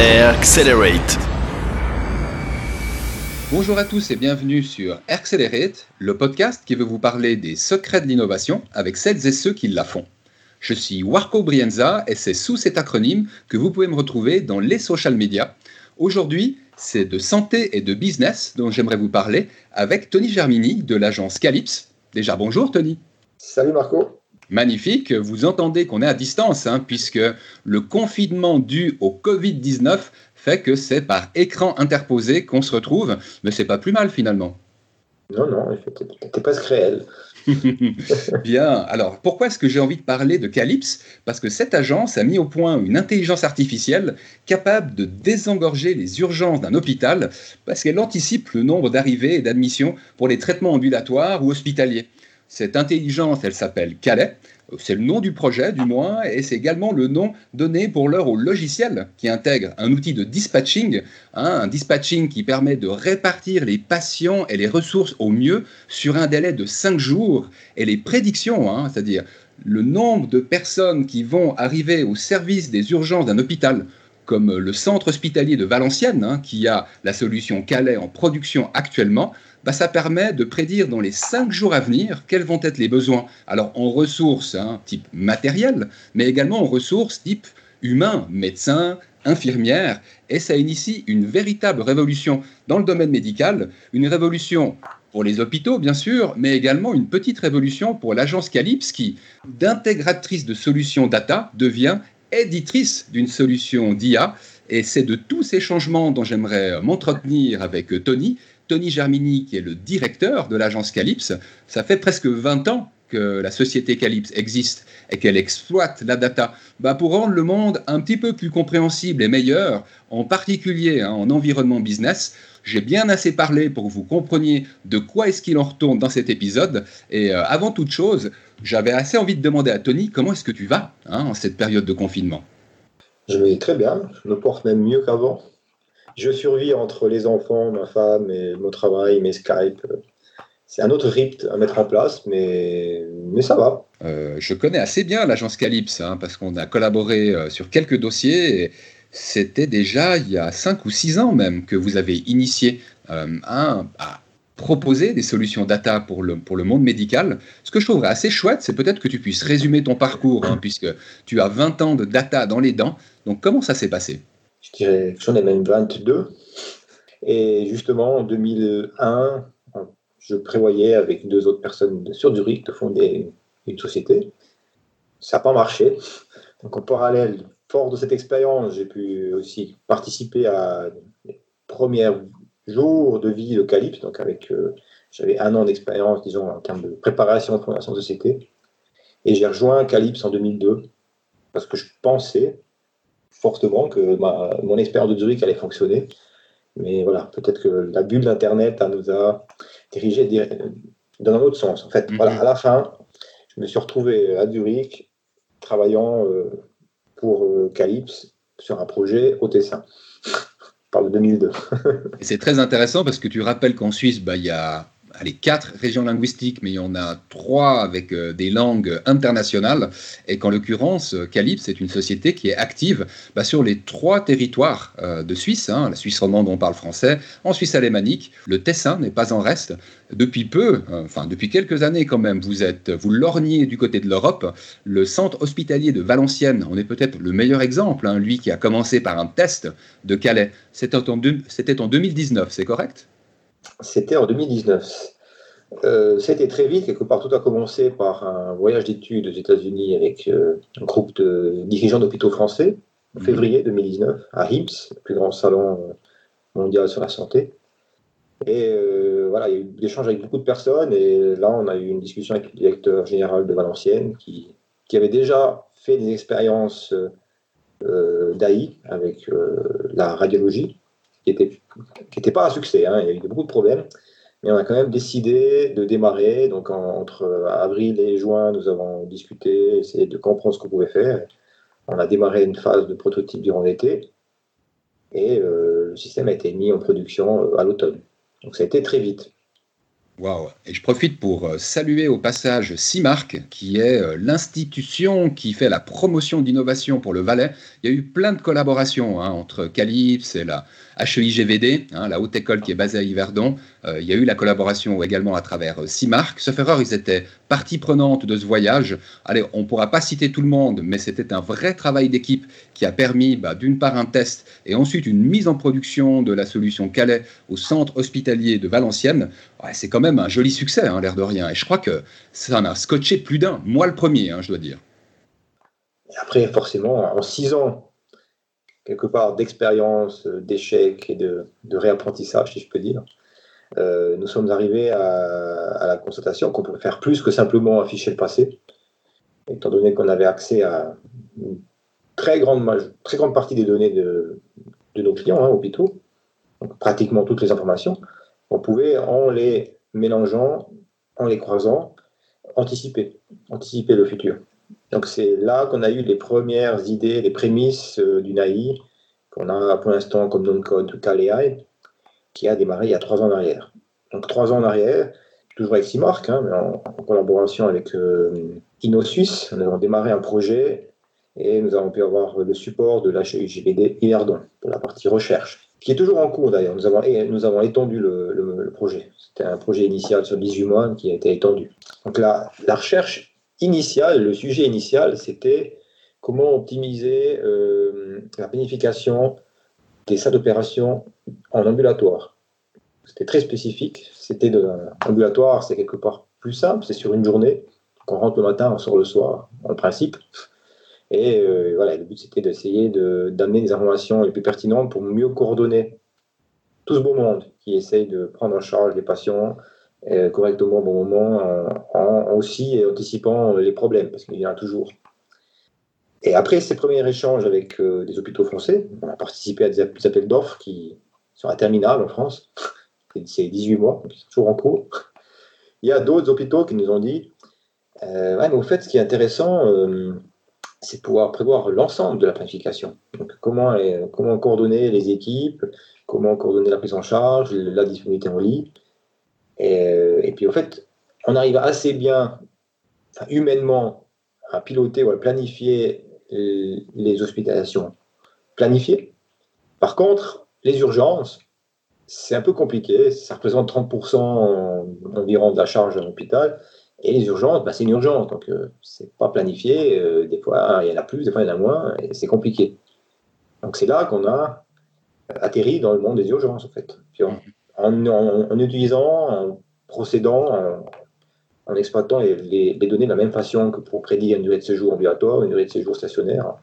Accelerate. Bonjour à tous et bienvenue sur Accelerate, le podcast qui veut vous parler des secrets de l'innovation avec celles et ceux qui la font. Je suis Warco Brienza et c'est sous cet acronyme que vous pouvez me retrouver dans les social media. Aujourd'hui, c'est de santé et de business dont j'aimerais vous parler avec Tony Germini de l'agence Calypse. Déjà bonjour Tony. Salut Marco. Magnifique, vous entendez qu'on est à distance, hein, puisque le confinement dû au Covid-19 fait que c'est par écran interposé qu'on se retrouve, mais c'est pas plus mal finalement. Non, non, c'était presque réel. Bien, alors pourquoi est-ce que j'ai envie de parler de Calypse? Parce que cette agence a mis au point une intelligence artificielle capable de désengorger les urgences d'un hôpital parce qu'elle anticipe le nombre d'arrivées et d'admissions pour les traitements ambulatoires ou hospitaliers. Cette intelligence, elle s'appelle Calais. C'est le nom du projet, du moins, et c'est également le nom donné pour l'heure au logiciel qui intègre un outil de dispatching, hein, un dispatching qui permet de répartir les patients et les ressources au mieux sur un délai de 5 jours, et les prédictions, hein, c'est-à-dire le nombre de personnes qui vont arriver au service des urgences d'un hôpital comme le centre hospitalier de Valenciennes, hein, qui a la solution Calais en production actuellement, bah, ça permet de prédire dans les cinq jours à venir quels vont être les besoins. Alors en ressources hein, type matériel, mais également en ressources type humain, médecin, infirmière, et ça initie une véritable révolution dans le domaine médical, une révolution pour les hôpitaux, bien sûr, mais également une petite révolution pour l'agence Calypse qui, d'intégratrice de solutions data, devient éditrice d'une solution d'IA. Et c'est de tous ces changements dont j'aimerais m'entretenir avec Tony. Tony Germini, qui est le directeur de l'agence Calypse, ça fait presque 20 ans que la société Calypse existe et qu'elle exploite la data bah pour rendre le monde un petit peu plus compréhensible et meilleur, en particulier hein, en environnement business. J'ai bien assez parlé pour que vous compreniez de quoi est-ce qu'il en retourne dans cet épisode. Et euh, avant toute chose, j'avais assez envie de demander à Tony comment est-ce que tu vas hein, en cette période de confinement? Je vais très bien, je me porte même mieux qu'avant. Je survis entre les enfants, ma femme et mon travail, mes Skype. C'est un autre rythme à mettre en place, mais, mais ça va. Euh, je connais assez bien l'agence Calypse hein, parce qu'on a collaboré euh, sur quelques dossiers. C'était déjà il y a 5 ou 6 ans même que vous avez initié euh, à proposer des solutions data pour le, pour le monde médical. Ce que je trouverais assez chouette, c'est peut-être que tu puisses résumer ton parcours, hein, puisque tu as 20 ans de data dans les dents. Donc comment ça s'est passé? Je dirais que j'en ai même 22. Et justement, en 2001, je prévoyais avec deux autres personnes sur Zurich de fonder une société. Ça n'a pas marché. Donc en parallèle, fort de cette expérience, j'ai pu aussi participer à les premières jours de vie de Calypse. Donc avec, euh, j'avais un an d'expérience, disons, en termes de préparation de fondation de société. Et j'ai rejoint Calypse en 2002 parce que je pensais fortement que mon expérience de Zurich allait fonctionner. Mais voilà, peut-être que la bulle d'Internet nous a dirigé dans un autre sens. En fait, mhm. voilà, à la fin, je me suis retrouvé à Zurich travaillant euh, pour euh, Calypse sur un projet au Tessin. Par le 2002. c'est très intéressant parce que tu rappelles qu'en Suisse, bah, il y a allez, quatre régions linguistiques, mais il y en a trois avec euh, des langues internationales. Et qu'en l'occurrence, Calypse est une société qui est active bah, sur les trois territoires euh, de Suisse. Hein, la Suisse romande, on parle français. En Suisse alémanique, le Tessin n'est pas en reste. Depuis peu, euh, enfin depuis quelques années quand même, vous êtes, vous lorgnez du côté de l'Europe. Le centre hospitalier de Valenciennes, on est peut-être le meilleur exemple. Hein, lui qui a commencé par un test de Calais. C'était en, en 2019, c'est correct? C'était en 2019. Euh, c'était très vite, quelque part tout a commencé par un voyage d'études aux États-Unis avec euh, un groupe de dirigeants d'hôpitaux français en mhm. février 2019 à HIMSS, le plus grand salon euh, mondial sur la santé. Et voilà, il y a eu des échanges avec beaucoup de personnes et là on a eu une discussion avec le directeur général de Valenciennes qui, qui avait déjà fait des expériences d'AI avec la radiologie qui n'était pas un succès. Hein. Il y a eu beaucoup de problèmes. Mais on a quand même décidé de démarrer. Donc entre avril et juin, nous avons discuté, essayé de comprendre ce qu'on pouvait faire. On a démarré une phase de prototype durant l'été. Et euh, le système a été mis en production euh, à l'automne. Donc ça a été très vite. Et je profite pour euh, saluer au passage CIMARC, qui est euh, l'institution qui fait la promotion d'innovation pour le Valais. Il y a eu plein de collaborations hein, entre Calypse et la HEIGVD, hein, la haute école qui est basée à Yverdon. Euh, il y a eu la collaboration également à travers CIMARC. Sauf erreur, ils étaient partie prenante de ce voyage. Allez, on ne pourra pas citer tout le monde, mais c'était un vrai travail d'équipe qui a permis bah, d'une part un test et ensuite une mise en production de la solution Calais au centre hospitalier de Valenciennes. C'est comme même un joli succès, hein, l'air de rien. Et je crois que ça en a scotché plus d'un, moi le premier, hein, je dois dire. après, forcément, en six ans, quelque part d'expérience, d'échec et de, réapprentissage, si je peux dire, euh, nous sommes arrivés à, la constatation qu'on pouvait faire plus que simplement afficher le passé, étant donné qu'on avait accès à une très grande, très grande partie des données de, nos clients, hein, hôpitaux, donc pratiquement toutes les informations, on pouvait, en les mélangeant, en les croisant, anticiper, anticiper le futur. Donc c'est là qu'on a eu les premières idées, les prémices euh, d'une AI qu'on a pour l'instant comme nom de code CalAI, qui a démarré il y a trois ans en arrière. Donc trois ans en arrière, toujours avec Simark, hein, mais en, collaboration avec euh, nous avons démarré un projet et nous avons pu avoir le support de l'HUGBD Yverdon pour la partie recherche qui est toujours en cours d'ailleurs. Nous avons, nous avons étendu le, projet. C'était un projet initial sur 18 mois qui a été étendu. Donc la, la recherche initiale, le sujet initial, c'était comment optimiser euh, la planification des salles d'opération en ambulatoire. C'était très spécifique. C'était de ambulatoire, c'est quelque part plus simple, c'est sur une journée. on rentre le matin, on sort le soir, en principe. Et euh, voilà, le but, c'était d'essayer d'amener des informations les plus pertinentes pour mieux coordonner tout ce beau monde qui essaye de prendre en charge les patients euh, correctement au bon moment, en, aussi anticipant les problèmes, parce qu'il y en a toujours. Et après ces premiers échanges avec euh, des hôpitaux français, on a participé à des appels d'offres qui sont interminables en France. C'est 18 mois, donc c'est toujours en cours. Il y a d'autres hôpitaux qui nous ont dit ouais, mais au fait, ce qui est intéressant, c'est pouvoir prévoir l'ensemble de la planification. Donc, comment, comment coordonner les équipes, comment coordonner la prise en charge, la disponibilité en lit. Et, puis, en fait, on arrive assez bien, humainement, à piloter ou à planifier les hospitalisations planifiées. Par contre, les urgences, c'est un peu compliqué. Ça représente 30% environ de la charge d'un hôpital. Et les urgences, bah, c'est une urgence, donc euh, c'est pas planifié. Euh, des fois, il y en a plus, des fois, il y en a moins, et c'est compliqué. Donc c'est là qu'on a atterri dans le monde des urgences, en fait. en, utilisant, en procédant, en, exploitant les, données de la même façon que pour prédire une durée de séjour ambulatoire, une durée de séjour stationnaire,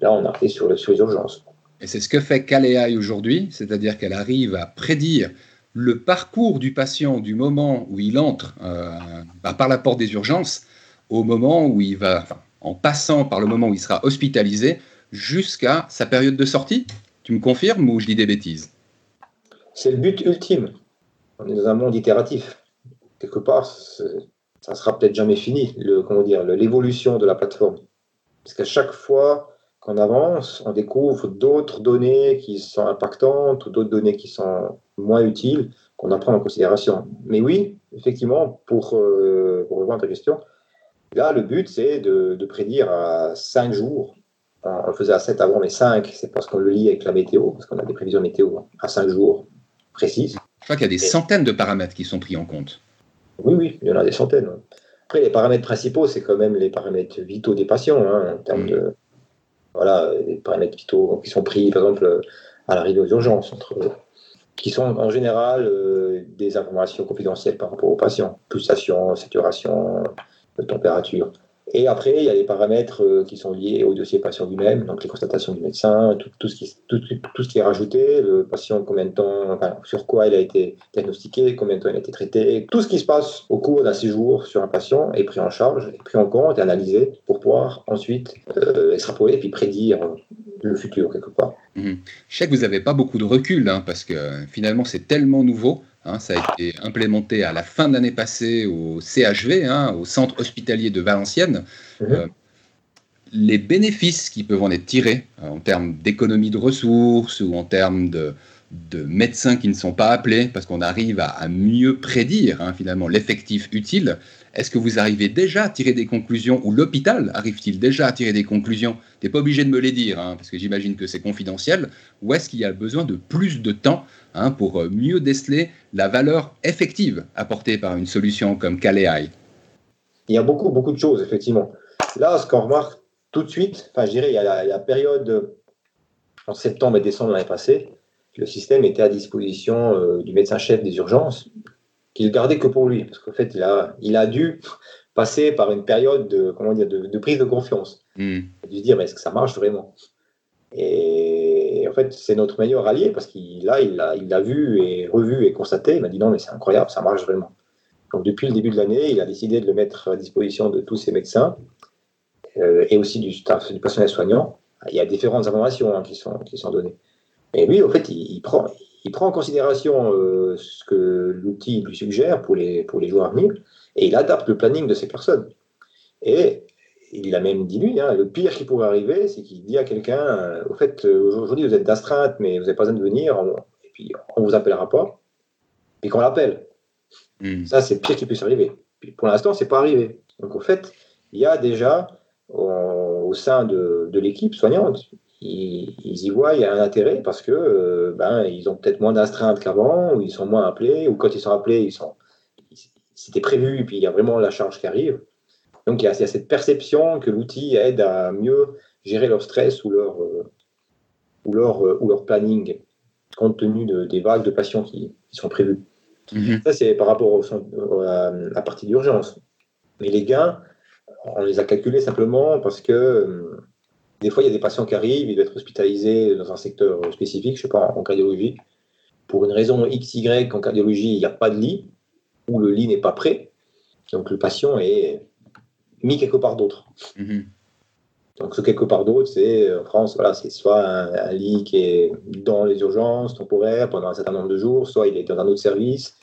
là, on a fait sur les urgences. Et c'est ce que fait Caléaï aujourd'hui, c'est-à-dire qu'elle arrive à prédire le parcours du patient du moment où il entre euh, bah, par la porte des urgences au moment où il va, en passant par le moment où il sera hospitalisé jusqu'à sa période de sortie Tu me confirmes ou je dis des bêtises? C'est le but ultime. On est dans un monde itératif. Quelque part, ça sera peut-être jamais fini, le, comment dire, l'évolution de la plateforme. Parce qu'à chaque fois qu'on avance, on découvre d'autres données qui sont impactantes ou d'autres données qui sont moins utiles qu'on a prendre en considération. Mais oui, effectivement, pour, euh, pour répondre à ta question, là, le but, c'est de, prédire à 5 jours. On le faisait à 7 avant, mais 5, c'est parce qu'on le lit avec la météo, parce qu'on a des prévisions météo à 5 jours précises. Je crois qu'il y a des centaines de paramètres qui sont pris en compte. Oui, oui, il y en a des centaines. Après, les paramètres principaux, c'est quand même les paramètres vitaux des patients, hein, en termes de. Voilà, les paramètres qui sont pris, par exemple, à l'arrivée aux urgences, qui sont en général euh, des informations confidentielles par rapport aux patients, pulsation, saturation, température. Et après, il y a les paramètres euh, qui sont liés au dossier patient lui-même, donc les constatations du médecin, tout, ce, qui, tout, ce qui est rajouté, le patient, combien de temps, sur quoi il a été diagnostiqué, combien de temps il a été traité, tout ce qui se passe au cours d'un séjour sur un patient est pris en charge, pris en compte et analysé pour pouvoir ensuite euh, extrapoler puis prédire le futur quelque part. Mhm. Je sais que vous n'avez pas beaucoup de recul, hein, parce que finalement c'est tellement nouveau. Hein, ça a été implémenté à la fin de l'année passée au CHV, hein, au centre hospitalier de Valenciennes. Mhm. Euh, les bénéfices qui peuvent en être tirés euh, en termes d'économie de ressources ou en termes de, de médecins qui ne sont pas appelés, parce qu'on arrive à, mieux prédire finalement l'effectif utile. Est-ce que vous arrivez déjà à tirer des conclusions, ou l'hôpital arrive-t-il déjà à tirer des conclusions? Tu n'es pas obligé de me les dire, hein, parce que j'imagine que c'est confidentiel. Ou est-ce qu'il y a besoin de plus de temps hein, pour euh, mieux déceler la valeur effective apportée par une solution comme Kaleai Il y a beaucoup, beaucoup de choses, effectivement. Là, ce qu'on remarque tout de suite, enfin, je dirais, il y a la, période en septembre et décembre l'année passée, le système était à disposition euh, du médecin-chef des urgences, qu'il gardait que pour lui, parce qu'en fait, il a, il a dû passer par une période de, comment dire, de, prise de confiance. Mm. De se dire, mais est-ce que ça marche vraiment? Et, en fait, c'est notre meilleur allié, parce qu'il là, il l'a il a vu et revu et constaté. Il m'a dit, non, mais c'est incroyable, ça marche vraiment. Donc, depuis le début de l'année, il a décidé de le mettre à disposition de tous ses médecins euh, et aussi du staff, du personnel soignant. Il y a différentes informations hein, qui, sont, qui sont données. Et lui, en fait, il, prend, il prend en considération euh, ce que l'outil lui suggère pour les, pour les jours à venir et il adapte le planning de ces personnes. Et il a même dit lui, hein, le pire qui pourrait arriver, c'est qu'il dit à quelqu'un, euh, au fait, euh, aujourd'hui vous êtes d'astreinte, mais vous n'avez pas besoin de venir, et puis on ne vous appellera pas, puis qu'on l'appelle. Hmm. Ça, c'est le pire qui puisse arriver. Puis pour l'instant, c'est pas arrivé. Donc en fait, il y a déjà au sein de, de l'équipe soignante ils, y voient un intérêt parce que euh, ben, ils ont peut-être moins d'astreintes qu'avant, ou ils sont moins appelés, ou quand ils sont appelés, ils sont, c'était prévu, et puis il y a vraiment la charge qui arrive. Donc il y a, cette perception que l'outil aide à mieux gérer leur stress ou leur, euh, ou leur, euh, ou leur planning, compte tenu de, des vagues de patients qui, sont prévues. Mhm. Ça, c'est par rapport à la partie d'urgence. Mais les gains, on les a calculés simplement parce que des fois, il y a des patients qui arrivent, ils doivent être hospitalisés dans un secteur spécifique, je ne sais pas, en cardiologie. Pour une raison X, Y, en cardiologie, il n'y a pas de lit, ou le lit n'est pas prêt. Donc le patient est mis quelque part d'autre. Mhm. Donc ce quelque part d'autre, c'est en France, voilà, c'est soit un, lit qui est dans les urgences temporaires pendant un certain nombre de jours, soit il est dans un autre service.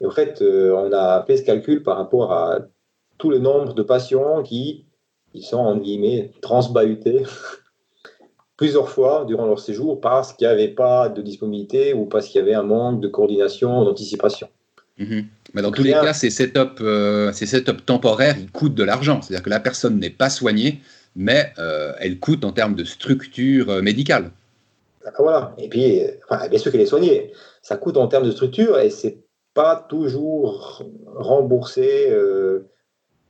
Et en fait, euh, on a fait ce calcul par rapport à tout le nombre de patients qui ils sont, en guillemets, transbahutés plusieurs fois durant leur séjour parce qu'il n'y avait pas de disponibilité ou parce qu'il y avait un manque de coordination, d'anticipation. Mhm. Mais dans tous les cas, ces setups, euh, ces setups temporaires, ils coûtent de l'argent. C'est-à-dire que la personne n'est pas soignée, mais euh, elle coûte en termes de structure euh, médicale. Ah, voilà. Et puis, bien sûr qu'elle est soignée. Ça coûte en termes de structure et c'est pas toujours remboursé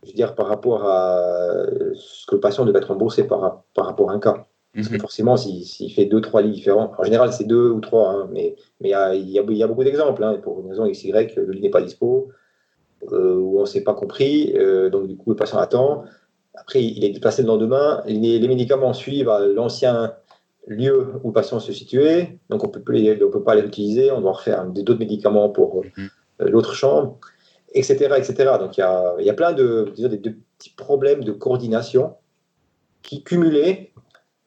je veux dire, par rapport à ce que le patient devait être remboursé par, par rapport à un cas. Parce que mhm. forcément, s'il fait deux, trois lits différents, en général, c'est deux ou trois, hein, mais il y, a, y, a, beaucoup d'exemples. Hein, pour une raison XY, le lit n'est pas dispo, euh, ou on ne s'est pas compris, euh, donc du coup, le patient attend. Après, il est déplacé le lendemain. Les, les médicaments suivent à l'ancien lieu où le patient se situait, donc on ne peut pas les utiliser, on doit refaire d'autres médicaments pour mhm. euh, l'autre chambre etc. etc. Donc il y a, y a, plein de, de, petits problèmes de coordination qui, cumulés,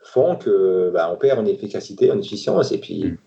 font que bah, on perd en efficacité, en efficience, et puis mm.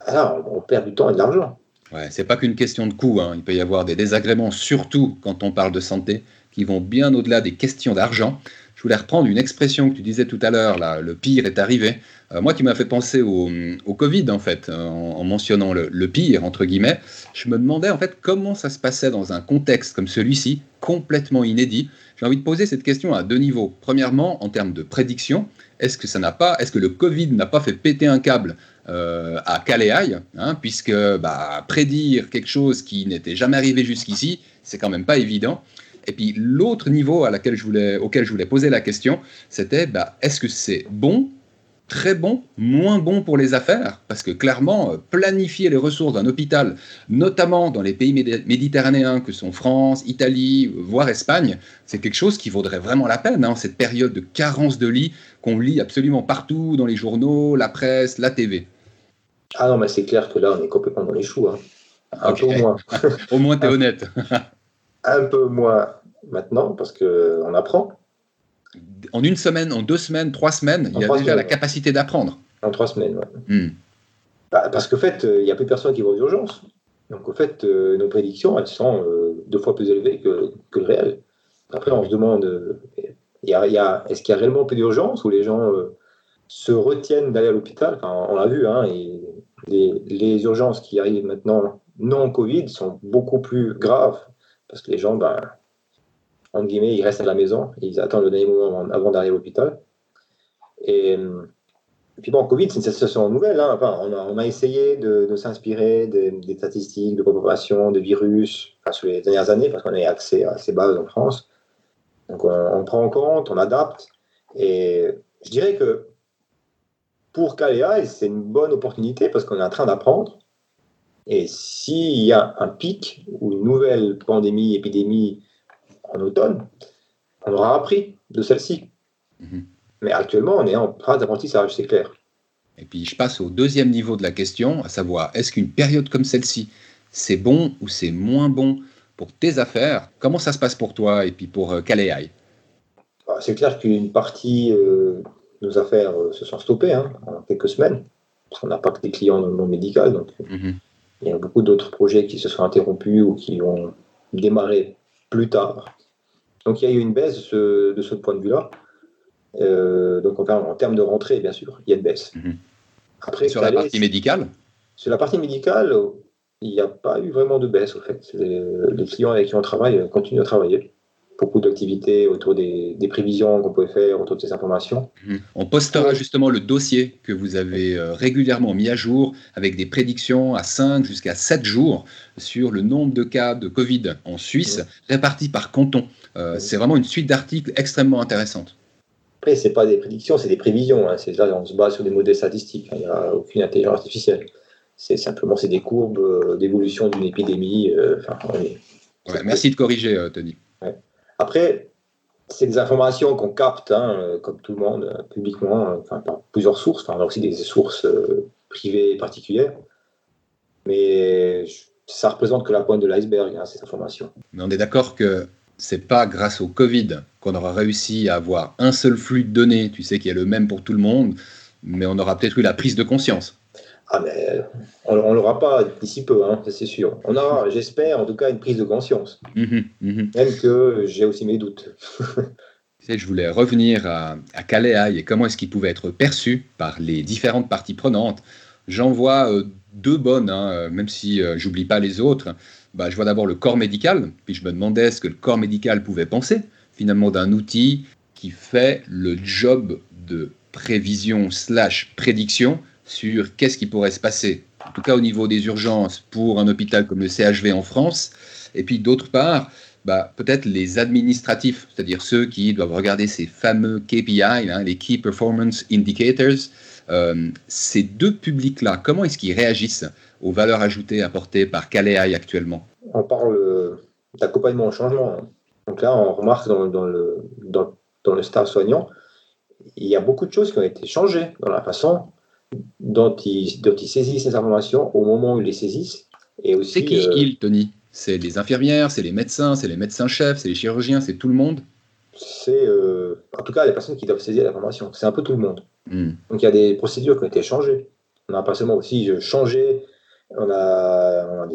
alors, on perd du temps et de l'argent. Ouais, c'est pas qu'une question de coût. Hein. Il peut y avoir des désagréments, surtout quand on parle de santé, qui vont bien au-delà des questions d'argent. Je voulais reprendre une expression que tu disais tout à l'heure, là, le pire est arrivé. Euh, moi qui m'a fait penser au, Covid, en fait, euh, en, mentionnant le, pire, entre guillemets, je me demandais en fait comment ça se passait dans un contexte comme celui-ci, complètement inédit. J'ai envie de poser cette question à deux niveaux. Premièrement, en termes de prédiction, est-ce que ça n'a pas, est-ce que le Covid n'a pas fait péter un câble euh, à Caléaille, hein, puisque bah, prédire quelque chose qui n'était jamais arrivé jusqu'ici, c'est quand même pas évident. Et puis l'autre niveau à laquelle je voulais, auquel je voulais poser la question, c'était bah, est-ce que c'est bon très bon, moins bon pour les affaires, parce que clairement, euh, planifier les ressources d'un hôpital, notamment dans les pays méditerranéens que sont France, Italie, voire Espagne, c'est quelque chose qui vaudrait vraiment la peine, hein, cette période de carence de lits qu'on lit absolument partout dans les journaux, la presse, la TV. Ah non, mais c'est clair que là, on est complètement dans les choux. Hein. Un peu moins. Au moins, tu es honnête. un peu moins maintenant, parce qu'on apprend en une semaine, en deux semaines, trois semaines, il y a déjà la capacité d'apprendre. En trois semaines, oui. Hmm. Bah, parce qu'en fait, euh, il n'y a plus personne qui va aux urgences. Donc, en fait, euh, nos prédictions, elles sont euh, deux fois plus élevées que, le réel. Après, on se demande, y a, est-ce qu'il y a réellement plus d'urgence où les gens se retiennent d'aller à l'hôpital? On l'a vu, hein, et Les, urgences qui arrivent maintenant non Covid sont beaucoup plus graves parce que les gens, ben, entre guillemets, ils restent à la maison, ils attendent le dernier moment avant d'arriver à l'hôpital. Et, puis bon, Covid, c'est une situation nouvelle. Hein. on, a, essayé de, s'inspirer des, statistiques de propagation de virus sur les dernières années, parce qu'on a accès à ces bases en France. Donc on, prend en compte, on adapte. Et je dirais que pour Caléa, c'est une bonne opportunité parce qu'on est en train d'apprendre. Et s'il y a un pic ou une nouvelle pandémie, épidémie en automne, on aura appris de celle-ci. Mhm. Mais actuellement, on est en phase d'apprentissage, c'est clair. Et puis je passe au deuxième niveau de la question, à savoir, est-ce qu'une période comme celle-ci, c'est bon ou c'est moins bon pour tes affaires? Comment ça se passe pour toi et puis pour euh, bah, C'est clair qu'une partie euh, de nos affaires euh, se sont stoppées hein, en quelques semaines, parce qu'on n'a pas que des clients dans le monde médical, donc mhm. Il y a beaucoup d'autres projets qui se sont interrompus ou qui ont démarré plus tard. Donc il y a eu une baisse de ce point de vue-là. Euh, donc en, en, termes de rentrée, bien sûr, il y a une baisse. Mhm. Après, sur la partie médicale? Sur la partie médicale, il n'y a pas eu vraiment de baisse, au fait. Les, clients avec qui on travaille continuent à travailler beaucoup d'activités autour des, prévisions qu'on pouvait faire, autour de ces informations. Mhm. On postera justement le dossier que vous avez euh, régulièrement mis à jour avec des prédictions à 5 jusqu'à 7 jours sur le nombre de cas de Covid en Suisse répartis par canton. Euh, c'est vraiment une suite d'articles extrêmement intéressante. Après, ce pas des prédictions, c'est des prévisions. Hein. C'est on se base sur des modèles statistiques. Hein. Il n'y a aucune intelligence artificielle. C'est simplement c'est des courbes euh, d'évolution d'une épidémie. Euh, merci de corriger, Tony. Après, c'est des informations qu'on capte, hein, comme tout le monde, publiquement, par plusieurs sources. on a aussi des sources privées et particulières. Mais ça représente que la pointe de l'iceberg, ces informations. Mais on est d'accord que c'est pas grâce au Covid qu'on aura réussi à avoir un seul flux de données, tu sais, qui est le même pour tout le monde, mais on aura peut-être eu la prise de conscience. Ah, mais on ne l'aura pas d'ici peu, hein, c'est sûr. On aura, j'espère, en tout cas, une prise de conscience. Mhm, mhm. Même que j'ai aussi mes doutes. je voulais revenir à, à et comment est-ce qu'il pouvait être perçu par les différentes parties prenantes. J'en vois euh, deux bonnes, hein, même si euh, j'oublie pas les autres. Bah, je vois d'abord le corps médical, puis je me demandais ce que le corps médical pouvait penser finalement d'un outil qui fait le job de prévision slash prédiction sur qu'est-ce qui pourrait se passer, en tout cas au niveau des urgences pour un hôpital comme le CHV en France, et puis d'autre part, bah, peut-être les administratifs, c'est-à-dire ceux qui doivent regarder ces fameux KPI, hein, les Key Performance Indicators. Euh, ces deux publics-là, comment est-ce qu'ils réagissent aux valeurs ajoutées apportées par Caléaï actuellement? On parle d'accompagnement au changement. Donc là, on remarque dans, le, dans, le staff soignant, il y a beaucoup de choses qui ont été changées dans la façon dont ils, dont ils saisissent ces informations au moment où ils les saisissent. Et aussi, c'est qui, euh, Tony? C'est les infirmières, c'est les médecins, c'est les médecins-chefs, c'est les chirurgiens, c'est tout le monde? C'est euh, en tout cas les personnes qui doivent saisir l'information. C'est un peu tout le monde. Hmm. Donc il y a des procédures qui ont été changées. On a pas seulement aussi changé on a,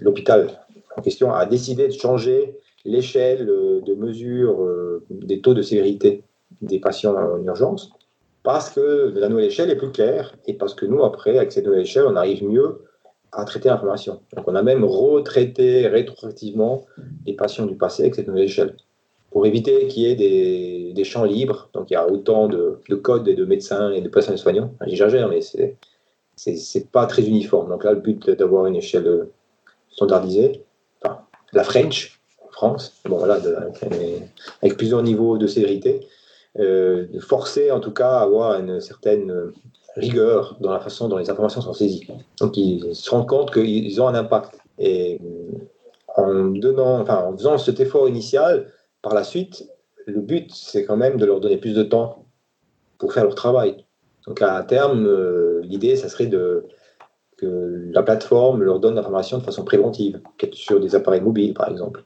l'hôpital en question a décidé de changer l'échelle de mesure euh, des taux de sévérité des patients en urgence parce que la nouvelle échelle est plus claire et parce que nous, après, avec cette nouvelle échelle, on arrive mieux à traiter l'information. Donc, on a même retraité rétroactivement les patients du passé avec cette nouvelle échelle pour éviter qu'il y ait des, champs libres. Donc, il y a autant de, codes et de médecins et de personnels soignants. J'exagère, mais c'est c'est pas très uniforme. Donc là, le but d'avoir une échelle standardisée, enfin, la French en France, bon voilà, avec plusieurs niveaux de sévérité, forcer en tout cas à avoir une certaine rigueur dans la façon dont les informations sont saisies. Donc ils se rendent compte qu'ils ont un impact. Et en donnant, enfin, en faisant cet effort initial, par la suite, le but c'est quand même de leur donner plus de temps pour faire leur travail. Donc à terme, euh, l'idée, ça serait de, que la plateforme leur donne l'information de façon préventive, sur des appareils mobiles par exemple.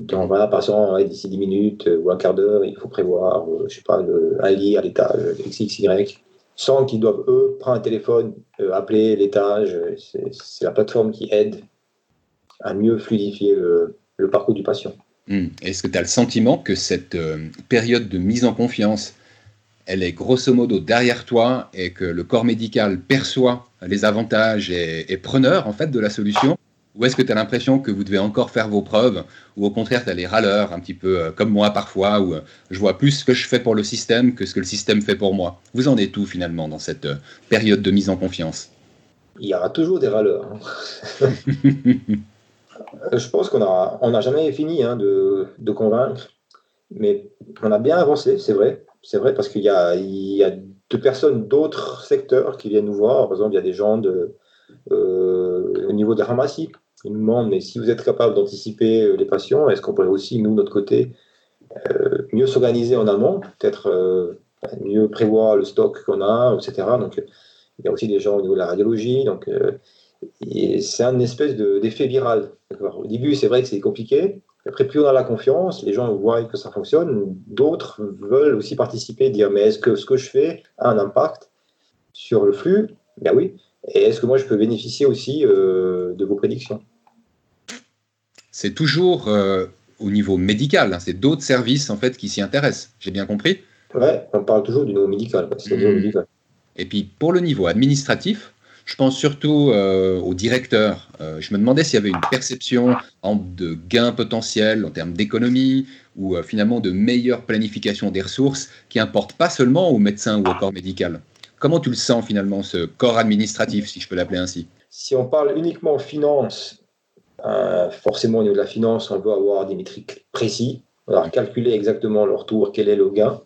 Donc voilà, par exemple, d'ici 10 minutes euh, ou un quart d'heure, il faut prévoir, euh, je sais pas, un lit à l'étage XXY, sans qu'ils doivent, eux, prendre un téléphone, appeler l'étage. C'est la plateforme qui aide à mieux fluidifier le, parcours du patient. Hmm. Est-ce que tu as le sentiment que cette période de mise en confiance elle est grosso modo derrière toi et que le corps médical perçoit les avantages et preneur en fait de la solution ou est-ce que tu as l'impression que vous devez encore faire vos preuves Ou au contraire, tu as les râleurs, un petit peu euh, comme moi parfois, où euh, je vois plus ce que je fais pour le système que ce que le système fait pour moi. Vous en êtes où finalement dans cette euh, période de mise en confiance? Il y aura toujours des râleurs. Hein. je pense qu'on n'a on jamais fini hein, de, de, convaincre, mais on a bien avancé, c'est vrai. C'est vrai parce qu'il y a, il y a deux personnes d'autres secteurs qui viennent nous voir. Par exemple, il y a des gens de, au niveau de la pharmacie il nous demande, mais si vous êtes capable d'anticiper euh, les patients, est-ce qu'on pourrait aussi, nous, notre côté, euh, mieux s'organiser en amont, peut-être euh, mieux prévoir le stock qu'on a, etc. Donc, il y a aussi des gens au niveau de la radiologie. Donc, c'est un espèce d'effet viral. Au début, c'est vrai que c'est compliqué. Après, plus on a la confiance, les gens voient que ça fonctionne. D'autres veulent aussi participer, dire mais est-ce que ce que je fais a un impact sur le flux? Ben oui. Et est-ce que moi je peux bénéficier aussi de vos prédictions? C'est toujours euh, au niveau médical. Hein. c'est d'autres services en fait qui s'y intéressent. J'ai bien compris? Ouais, on parle toujours du niveau médical. Mmh. Et puis pour le niveau administratif, je pense surtout euh, au directeur. Euh, je me demandais s'il y avait une perception de gains potentiels en termes d'économie ou finalement de meilleure planification des ressources qui importe pas seulement aux médecins ou au corps médical. Comment tu le sens finalement, ce corps administratif, si je peux l'appeler ainsi? Si on parle uniquement finance euh, forcément, au niveau de la finance, on veut avoir des métriques précis, alors calculer exactement leur tour, quel est le gain.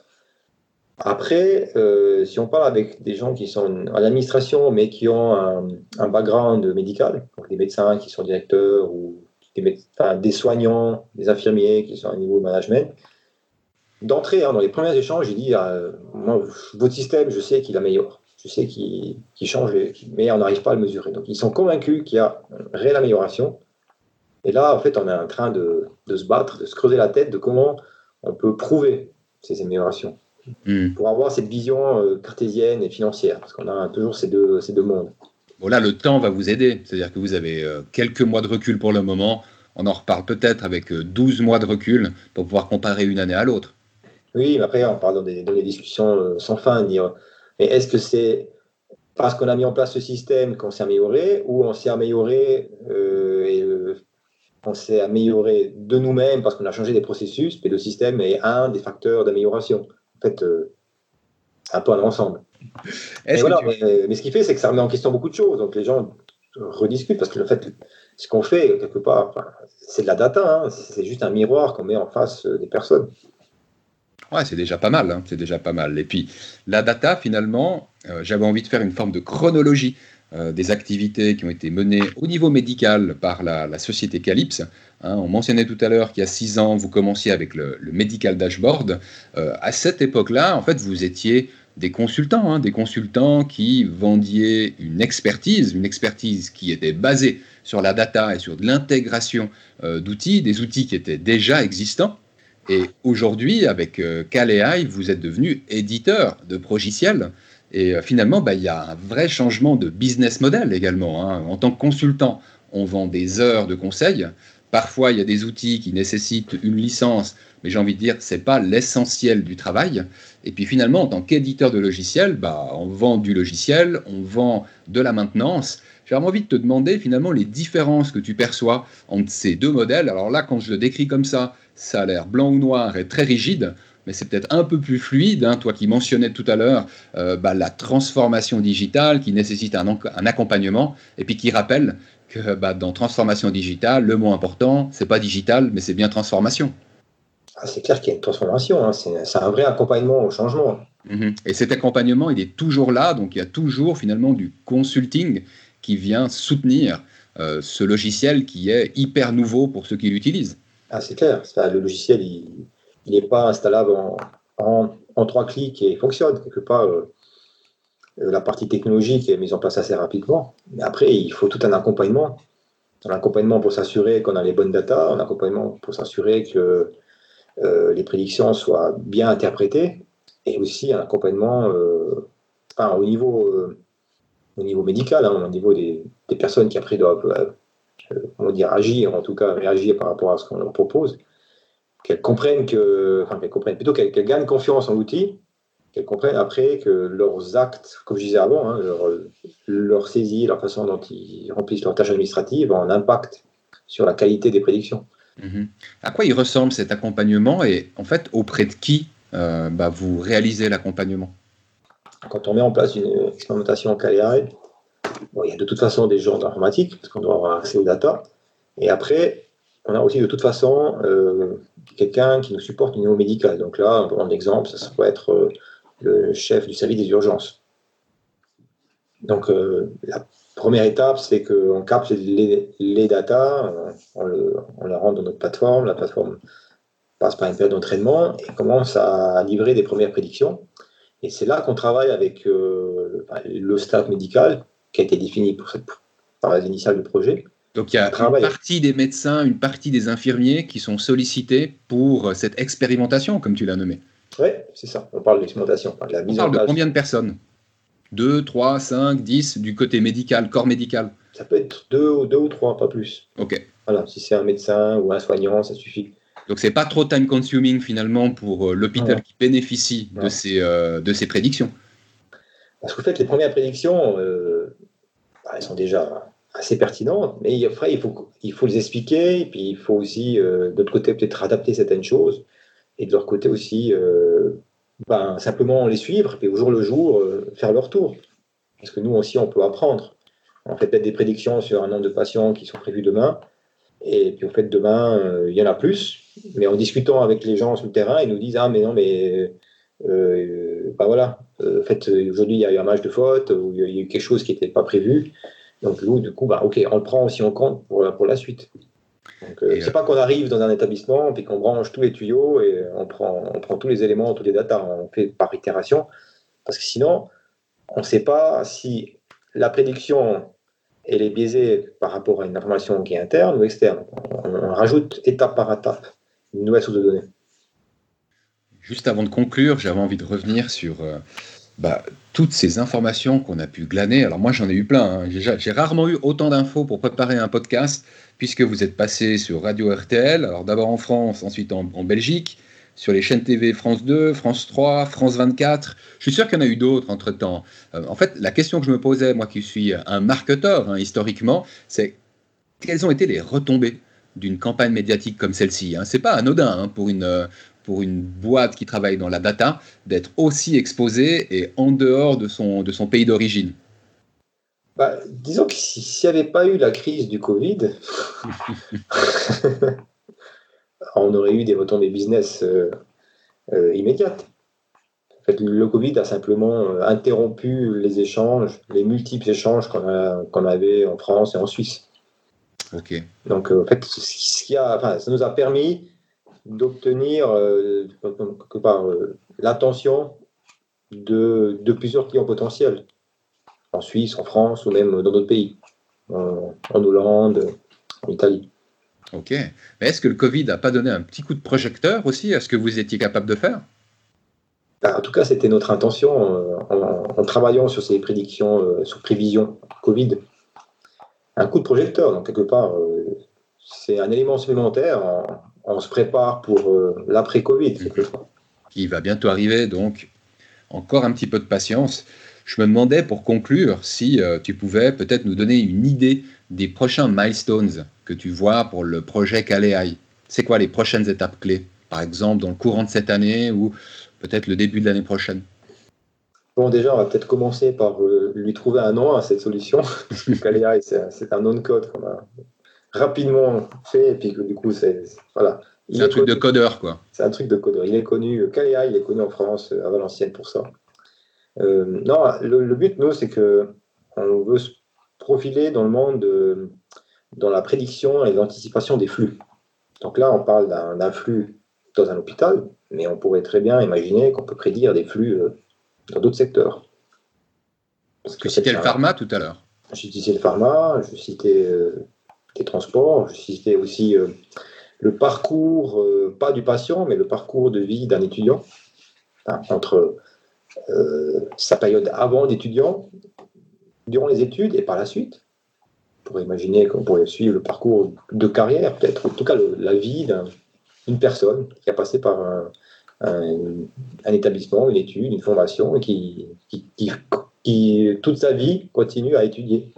Après, euh, si on parle avec des gens qui sont à l'administration, mais qui ont un, background médical, donc des médecins qui sont directeurs ou des, soignants, des infirmiers qui sont à niveau de management, d'entrée, hein, dans les premiers échanges, j'ai dit euh, votre système, je sais qu'il améliore, je sais qu'il change, mais on n'arrive pas à le mesurer. Donc, ils sont convaincus qu'il y a une réelle amélioration. Et là, en fait, on est en train de, se battre, de se creuser la tête de comment on peut prouver ces améliorations hmm. pour avoir cette vision euh, cartésienne et financière, parce qu'on a toujours ces deux, ces deux mondes. Bon, là, le temps va vous aider, c'est-à-dire que vous avez euh, quelques mois de recul pour le moment. On en reparle peut-être avec 12 euh, mois de recul pour pouvoir comparer une année à l'autre. Oui, mais après, on parle dans des, discussions sans fin, dire mais est-ce que c'est parce qu'on a mis en place ce système qu'on s'est amélioré ou on s'est amélioré et on s'est amélioré de nous-mêmes parce qu'on a changé des processus, mais le système est un des facteurs d'amélioration. En fait, euh, un peu un ensemble. Mais, ce qui fait, c'est que ça remet en question beaucoup de choses. Donc les gens rediscutent parce que le fait, ce qu'on fait, quelque part, c'est de la data, hein. c'est juste un miroir qu'on met en face des personnes. Ouais, c'est déjà pas mal, hein. c'est déjà pas mal. Et puis, la data, finalement, euh, j'avais envie de faire une forme de chronologie euh, des activités qui ont été menées au niveau médical par la, société Calypse. Hein, on mentionnait tout à l'heure qu'il y a six ans, vous commenciez avec le, Medical Dashboard. Euh, à cette époque-là, en fait, vous étiez des consultants, hein, des consultants qui vendiez une expertise, une expertise qui était basée sur la data et sur de l'intégration euh, d'outils, des outils qui étaient déjà existants. Et aujourd'hui, avec euh, vous êtes devenu éditeur de progiciels et euh, finalement, bah, il y a un vrai changement de business model également. Hein. En tant que consultant, on vend des heures de conseil. Parfois, il y a des outils qui nécessitent une licence, mais j'ai envie de dire, ce n'est pas l'essentiel du travail. Et puis finalement, en tant qu'éditeur de logiciel, bah, on vend du logiciel, on vend de la maintenance. J'ai vraiment envie de te demander finalement les différences que tu perçois entre ces deux modèles. Alors là, quand je le décris comme ça, ça a l'air blanc ou noir et très rigide mais c'est peut-être un peu plus fluide. Hein, toi qui mentionnais tout à l'heure euh, bah, la transformation digitale qui nécessite un, un, accompagnement et puis qui rappelle que bah, dans transformation digitale, le mot important, c'est pas digital, mais c'est bien transformation. Ah, c'est clair qu'il y a une transformation, hein. c'est un vrai accompagnement au changement. Mhm. Et cet accompagnement, il est toujours là, donc il y a toujours finalement du consulting qui vient soutenir euh, ce logiciel qui est hyper nouveau pour ceux qui l'utilisent. Ah, c'est clair, le logiciel, il, il n'est pas installable en, trois clics et il fonctionne. Quelque part, euh, euh, la partie technologique est mise en place assez rapidement. Mais après, il faut tout un accompagnement. Un accompagnement pour s'assurer qu'on a les bonnes datas, un accompagnement pour s'assurer que euh, les prédictions soient bien interprétées, et aussi un accompagnement au, niveau, au niveau médical, hein, au niveau des, personnes qui après doivent agir, en tout cas réagir par rapport à ce qu'on leur propose qu'elles comprennent que, enfin qu'elles comprennent plutôt qu'elles gagnent confiance en l'outil, qu'elles comprennent après que leurs actes, comme je disais avant, hein, leur, leur, saisie, leur façon dont ils remplissent leurs tâches administratives ont un impact sur la qualité des prédictions. Mhm. À quoi il ressemble cet accompagnement et en fait auprès de qui euh, bah, vous réalisez l'accompagnement? Quand on met en place une expérimentation en KLI, bon, il y a de toute façon des gens d'informatique parce qu'on doit avoir accès aux data. Et après, on a aussi de toute façon euh, quelqu'un qui nous supporte au niveau médical. Donc là, un exemple, ça pourrait être euh, le chef du service des urgences. Donc euh, la première étape, c'est qu'on capte les, les datas, on, le, on, les rentre dans notre plateforme, la plateforme passe par une période d'entraînement et commence à livrer des premières prédictions. Et c'est là qu'on travaille avec le staff médical qui a été défini pour cette phase initiale du projet donc il y a une partie des médecins, une partie des infirmiers qui sont sollicités pour cette expérimentation, comme tu l'as nommé. Oui, c'est ça. On parle d'expérimentation. On parle de, la mise on parle de combien de personnes? 2, 3, 5, 10 du côté médical, corps médical? Ça peut être 2 deux ou 3, pas plus. Ok. Voilà, si c'est un médecin ou un soignant, ça suffit. Donc c'est pas trop time consuming finalement pour euh, l'hôpital qui bénéficie de ces, euh, de ces prédictions. Parce qu'en fait, les premières prédictions, euh, bah, elles sont déjà assez pertinentes, mais après, il faut, il faut les expliquer, et puis il faut aussi, euh, de l'autre côté, peut-être adapter certaines choses, et de leur côté aussi, euh, ben, simplement les suivre, et au jour le jour, euh, faire leur tour. Parce que nous aussi, on peut apprendre. On fait peut-être des prédictions sur un nombre de patients qui sont prévus demain, et puis au fait, demain, il y en a plus, mais en discutant avec les gens sur le terrain, ils nous disent Ah, mais non, mais. ben voilà, en fait, aujourd'hui, il y a eu un match de faute, ou il y a eu quelque chose qui n'était pas prévu. Donc nous, du coup, bah, ok, on le prend aussi en compte pour, pour la suite. Donc, euh, c'est pas qu'on arrive dans un établissement puis qu'on branche tous les tuyaux et on prend, on prend tous les éléments, tous les datas, on fait par itération, parce que sinon, on ne sait pas si la prédiction elle est biaisée par rapport à une information qui est interne ou externe. On, rajoute étape par étape une nouvelle source de données. Juste avant de conclure, j'avais envie de revenir sur euh, bah, toutes ces informations qu'on a pu glaner. Alors moi j'en ai eu plein, hein. j'ai rarement eu autant d'infos pour préparer un podcast, puisque vous êtes passé sur Radio RTL, alors d'abord en France, ensuite en, Belgique, sur les chaînes TV France 2, France 3, France 24. Je suis sûr qu'il y en a eu d'autres entre-temps. Euh, en fait, la question que je me posais, moi qui suis un marketeur hein, historiquement, c'est quelles ont été les retombées d'une campagne médiatique comme celle-ci. Hein. Ce n'est pas anodin hein, pour, une, pour une boîte qui travaille dans la data d'être aussi exposée et en dehors de son, de son pays d'origine bah, Disons que s'il n'y avait pas eu la crise du Covid, on aurait eu des retombées business euh, euh, immédiates. En fait, le Covid a simplement euh, interrompu les échanges, les multiples échanges qu'on avait en France et en Suisse. Ok. Donc, en fait, ce qui a, enfin, ça nous a permis d'obtenir euh, euh, l'attention de, de, plusieurs clients potentiels, en Suisse, en France ou même dans d'autres pays, en, Hollande, en Italie. Ok. Mais est-ce que le Covid n'a pas donné un petit coup de projecteur aussi à ce que vous étiez capable de faire? Bah, En tout cas, c'était notre intention euh, en, travaillant sur ces prédictions, sur prévision Covid. Un coup de projecteur, donc quelque part, c'est un élément supplémentaire on se prépare pour euh, l'après-Covid. Il va bientôt arriver, donc encore un petit peu de patience. Je me demandais pour conclure si euh, tu pouvais peut-être nous donner une idée des prochains milestones que tu vois pour le projet Caléaï. C'est quoi les prochaines étapes clés, par exemple dans le courant de cette année ou peut-être le début de l'année prochaine? Bon, déjà, on va peut-être commencer par euh, lui trouver un nom à cette solution. Caléaï, c'est un nom de code qu'on a rapidement fait, et puis du coup, c'est voilà. C'est un truc de codeur, quoi. C'est un truc de codeur. Il est connu, Kalea, il est connu en France, à Valenciennes pour ça. Euh, non, le, but, nous, c'est que on veut se profiler dans le monde, de, dans la prédiction et l'anticipation des flux. Donc là, on parle d'un flux dans un hôpital, mais on pourrait très bien imaginer qu'on peut prédire des flux euh, dans d'autres secteurs. Parce que c'était le pharma tout à l'heure. J'ai cité le pharma, je citais euh, des transports. Je citais aussi euh, le parcours, euh, pas du patient, mais le parcours de vie d'un étudiant, entre euh, sa période avant d'étudiant, durant les études et par la suite. On pourrait imaginer qu'on pourrait suivre le parcours de carrière, peut-être, en tout cas la vie d'une personne qui a passé par un, établissement, une étude, une formation qui, qui, toute sa vie continue à étudier.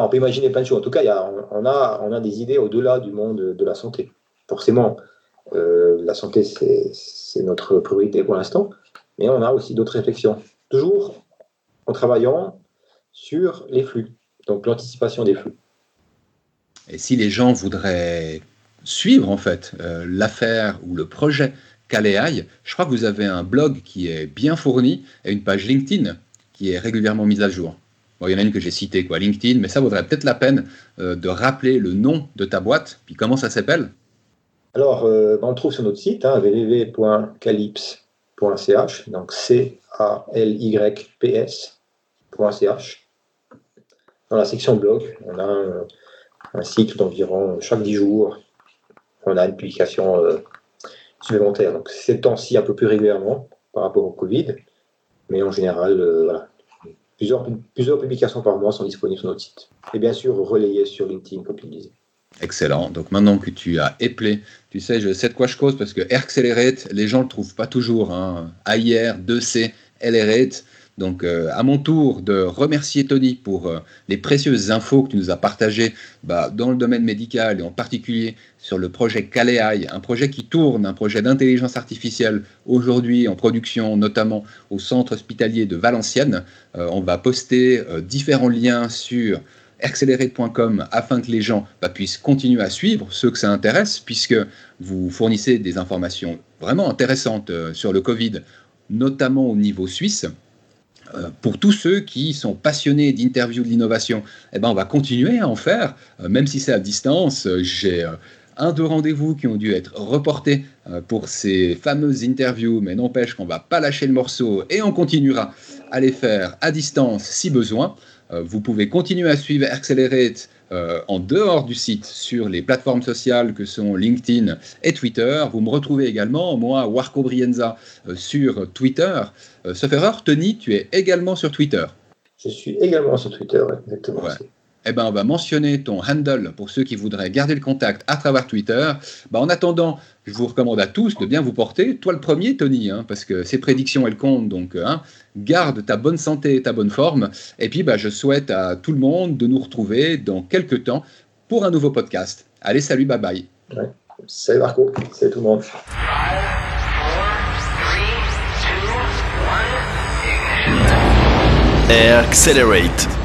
On peut imaginer plein de choses. En tout cas, on, a, des idées au-delà du monde de la santé. Forcément, euh, la santé, c'est notre priorité pour l'instant, mais on a aussi d'autres réflexions. Toujours en travaillant sur les flux, donc l'anticipation des flux. Et si les gens voudraient suivre en fait euh, l'affaire ou le projet Caléaille, je crois que vous avez un blog qui est bien fourni et une page LinkedIn qui est régulièrement mise à jour. Il y en a une que j'ai citée, quoi, LinkedIn, mais ça vaudrait peut-être la peine euh, de rappeler le nom de ta boîte, puis comment ça s'appelle? Alors, euh, on trouve sur notre site hein, donc C-A-L-Y-P-S.ch. Dans la section blog, on a un, cycle d'environ chaque 10 jours, on a une publication euh, supplémentaire. Donc ces temps-ci un peu plus régulièrement par rapport au Covid, mais en général, voilà. Plusieurs, publications par mois sont disponibles sur notre site. Et bien sûr, relayées sur LinkedIn, comme le disais. Excellent. Donc maintenant que tu as éplé, tu sais, je sais de quoi je cause parce que Accelerate, les gens ne le trouvent pas toujours. Hein. AIR, 2C, Accelerate. Donc, euh, à mon tour de remercier Tony pour euh, les précieuses infos que tu nous as partagées bah, dans le domaine médical et en particulier sur le projet Caléaï, un projet qui tourne, un projet d'intelligence artificielle aujourd'hui en production, notamment au centre hospitalier de Valenciennes. Euh, on va poster différents liens sur accelerate.com afin que les gens bah, puissent continuer à suivre ceux que ça intéresse, puisque vous fournissez des informations vraiment intéressantes sur le Covid, notamment au niveau suisse. Euh, pour tous ceux qui sont passionnés d'interview de l'innovation, eh ben, on va continuer à en faire, euh, même si c'est à distance. Euh, j'ai un, deux rendez-vous qui ont dû être reportés pour ces fameuses interviews, mais n'empêche qu'on ne va pas lâcher le morceau et on continuera à les faire à distance si besoin. Vous pouvez continuer à suivre Accelerate euh, en dehors du site sur les plateformes sociales que sont LinkedIn et Twitter. Vous me retrouvez également, moi, Warco Brienza, euh, sur Twitter. Euh, sauf erreur, Tony, tu es également sur Twitter. Je suis également sur Twitter, exactement eh ben, on va mentionner ton handle pour ceux qui voudraient garder le contact à travers Twitter. Ben, en attendant, je vous recommande à tous de bien vous porter. Toi le premier, Tony, hein, parce que ces prédictions, elles comptent. Donc, hein, garde ta bonne santé et ta bonne forme. Et puis, ben, je souhaite à tout le monde de nous retrouver dans quelques temps pour un nouveau podcast. Allez, salut, bye bye. Salut Marco, salut tout le monde. Accelerate